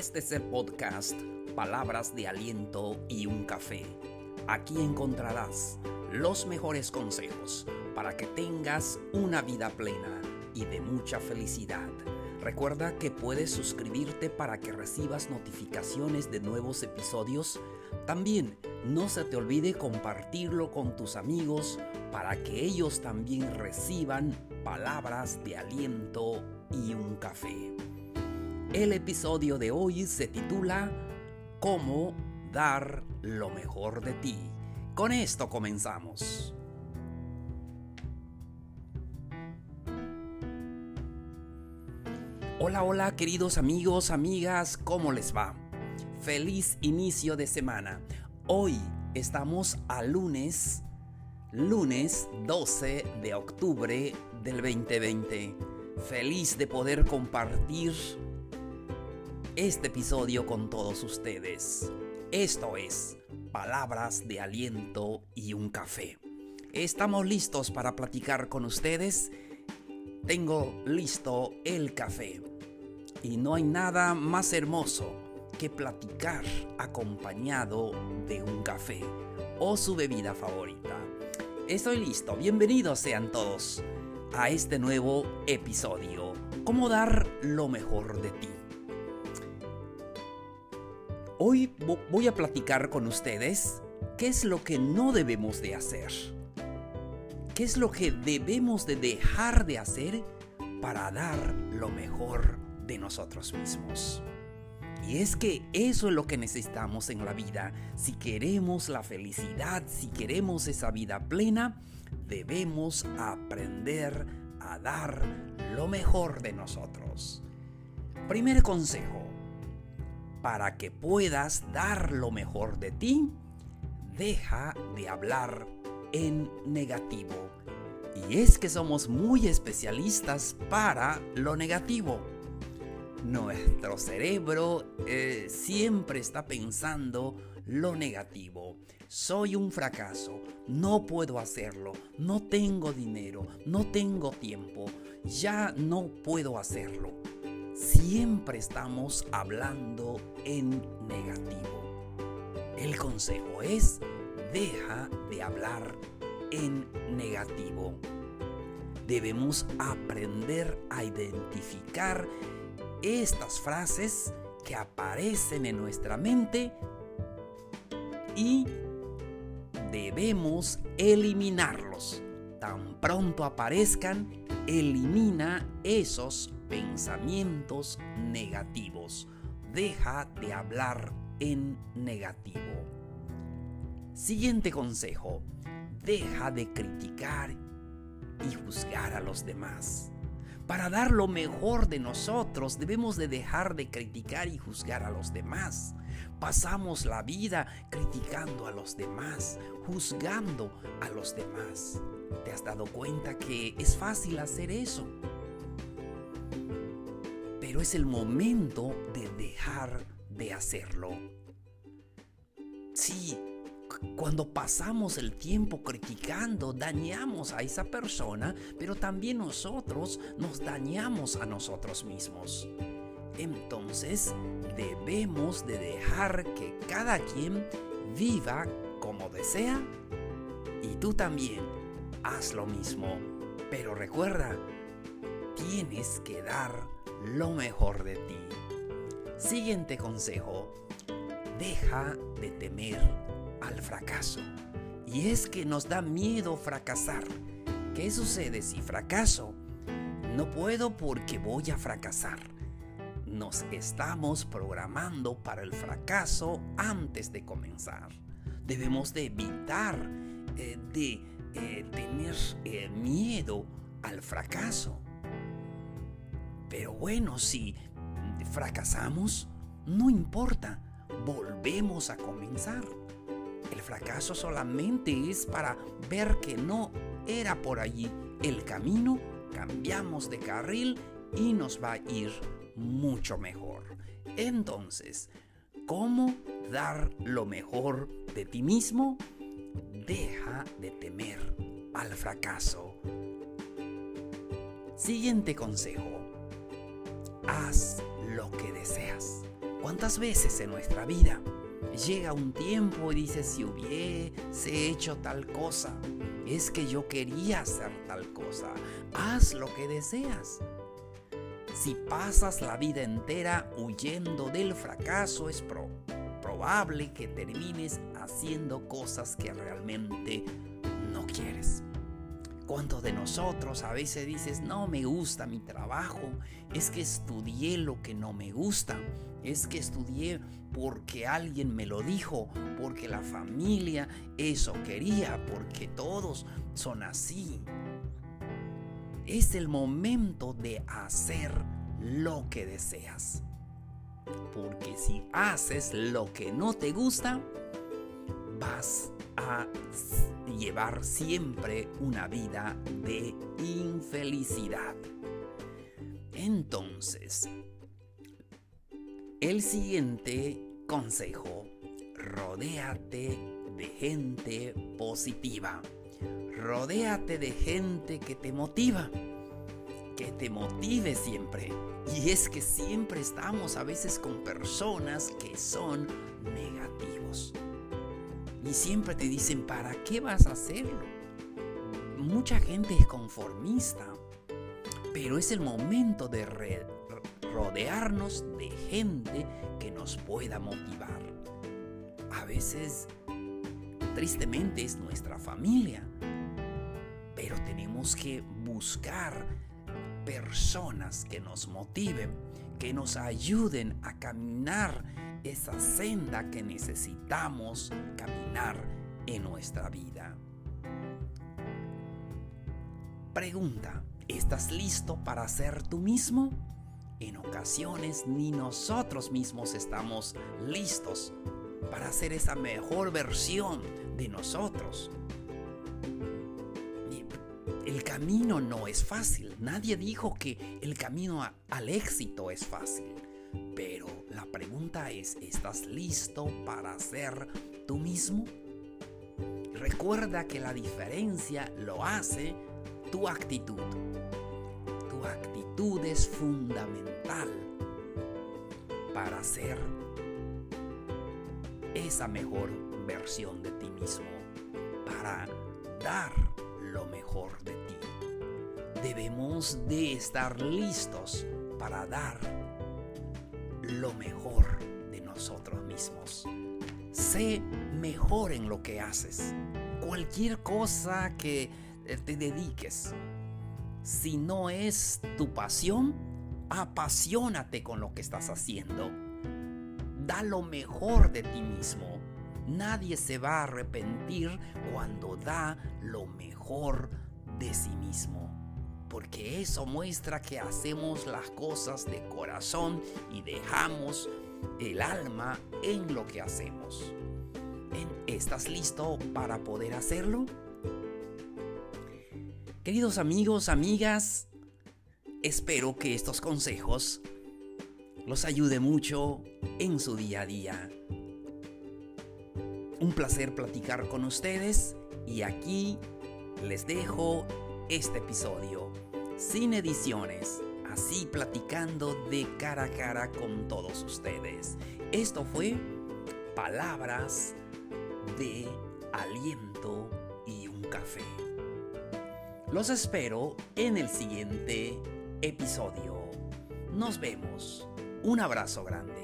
Este es el podcast Palabras de Aliento y un Café. Aquí encontrarás los mejores consejos para que tengas una vida plena y de mucha felicidad. Recuerda que puedes suscribirte para que recibas notificaciones de nuevos episodios. También no se te olvide compartirlo con tus amigos para que ellos también reciban palabras de aliento y un café. El episodio de hoy se titula Cómo dar lo mejor de ti. Con esto comenzamos. Hola, hola queridos amigos, amigas, ¿cómo les va? Feliz inicio de semana. Hoy estamos a lunes, lunes 12 de octubre del 2020. Feliz de poder compartir este episodio con todos ustedes. Esto es Palabras de Aliento y un Café. Estamos listos para platicar con ustedes. Tengo listo el café. Y no hay nada más hermoso que platicar acompañado de un café o su bebida favorita. Estoy listo, bienvenidos sean todos a este nuevo episodio. ¿Cómo dar lo mejor de ti? Hoy voy a platicar con ustedes qué es lo que no debemos de hacer. ¿Qué es lo que debemos de dejar de hacer para dar lo mejor de nosotros mismos. Y es que eso es lo que necesitamos en la vida. Si queremos la felicidad, si queremos esa vida plena, debemos aprender a dar lo mejor de nosotros. Primer consejo. Para que puedas dar lo mejor de ti, deja de hablar en negativo. Y es que somos muy especialistas para lo negativo. Nuestro cerebro eh, siempre está pensando lo negativo. Soy un fracaso, no puedo hacerlo, no tengo dinero, no tengo tiempo, ya no puedo hacerlo. Siempre estamos hablando en negativo. El consejo es, deja de hablar en negativo. Debemos aprender a identificar estas frases que aparecen en nuestra mente y debemos eliminarlos. Tan pronto aparezcan, elimina esos pensamientos negativos. Deja de hablar en negativo. Siguiente consejo. Deja de criticar y juzgar a los demás. Para dar lo mejor de nosotros debemos de dejar de criticar y juzgar a los demás. Pasamos la vida criticando a los demás, juzgando a los demás. ¿Te has dado cuenta que es fácil hacer eso? Pero es el momento de dejar de hacerlo. Sí, cuando pasamos el tiempo criticando, dañamos a esa persona, pero también nosotros nos dañamos a nosotros mismos. Entonces debemos de dejar que cada quien viva como desea y tú también haz lo mismo. Pero recuerda, tienes que dar lo mejor de ti. Siguiente consejo, deja de temer al fracaso. Y es que nos da miedo fracasar. ¿Qué sucede si fracaso? No puedo porque voy a fracasar. Nos estamos programando para el fracaso antes de comenzar. Debemos de evitar eh, de eh, tener eh, miedo al fracaso. Pero bueno, si fracasamos, no importa, volvemos a comenzar. El fracaso solamente es para ver que no era por allí el camino, cambiamos de carril y nos va a ir mucho mejor. Entonces, ¿cómo dar lo mejor de ti mismo? Deja de temer al fracaso. Siguiente consejo. Haz lo que deseas. ¿Cuántas veces en nuestra vida llega un tiempo y dices si hubiese hecho tal cosa? Es que yo quería hacer tal cosa. Haz lo que deseas. Si pasas la vida entera huyendo del fracaso, es probable que termines haciendo cosas que realmente. ¿Cuántos de nosotros a veces dices, no me gusta mi trabajo? Es que estudié lo que no me gusta. Es que estudié porque alguien me lo dijo, porque la familia eso quería, porque todos son así. Es el momento de hacer lo que deseas. Porque si haces lo que no te gusta, vas llevar siempre una vida de infelicidad. Entonces, el siguiente consejo, rodéate de gente positiva. Rodéate de gente que te motiva, que te motive siempre. Y es que siempre estamos a veces con personas que son negativos. Y siempre te dicen, ¿para qué vas a hacerlo? Mucha gente es conformista, pero es el momento de rodearnos de gente que nos pueda motivar. A veces, tristemente, es nuestra familia, pero tenemos que buscar personas que nos motiven, que nos ayuden a caminar esa senda que necesitamos caminar en nuestra vida. Pregunta, ¿estás listo para ser tú mismo? En ocasiones ni nosotros mismos estamos listos para ser esa mejor versión de nosotros. El camino no es fácil. Nadie dijo que el camino al éxito es fácil. Pero la es, ¿estás listo para ser tú mismo? Recuerda que la diferencia lo hace tu actitud. Tu actitud es fundamental para ser esa mejor versión de ti mismo, para dar lo mejor de ti. Debemos de estar listos para dar lo mejor nosotros mismos. Sé mejor en lo que haces. Cualquier cosa que eh, te dediques. Si no es tu pasión, apasionate con lo que estás haciendo. Da lo mejor de ti mismo. Nadie se va a arrepentir cuando da lo mejor de sí mismo porque eso muestra que hacemos las cosas de corazón y dejamos el alma en lo que hacemos. ¿Estás listo para poder hacerlo? Queridos amigos, amigas, espero que estos consejos los ayude mucho en su día a día. Un placer platicar con ustedes y aquí les dejo este episodio sin ediciones, así platicando de cara a cara con todos ustedes. Esto fue Palabras de Aliento y un Café. Los espero en el siguiente episodio. Nos vemos. Un abrazo grande.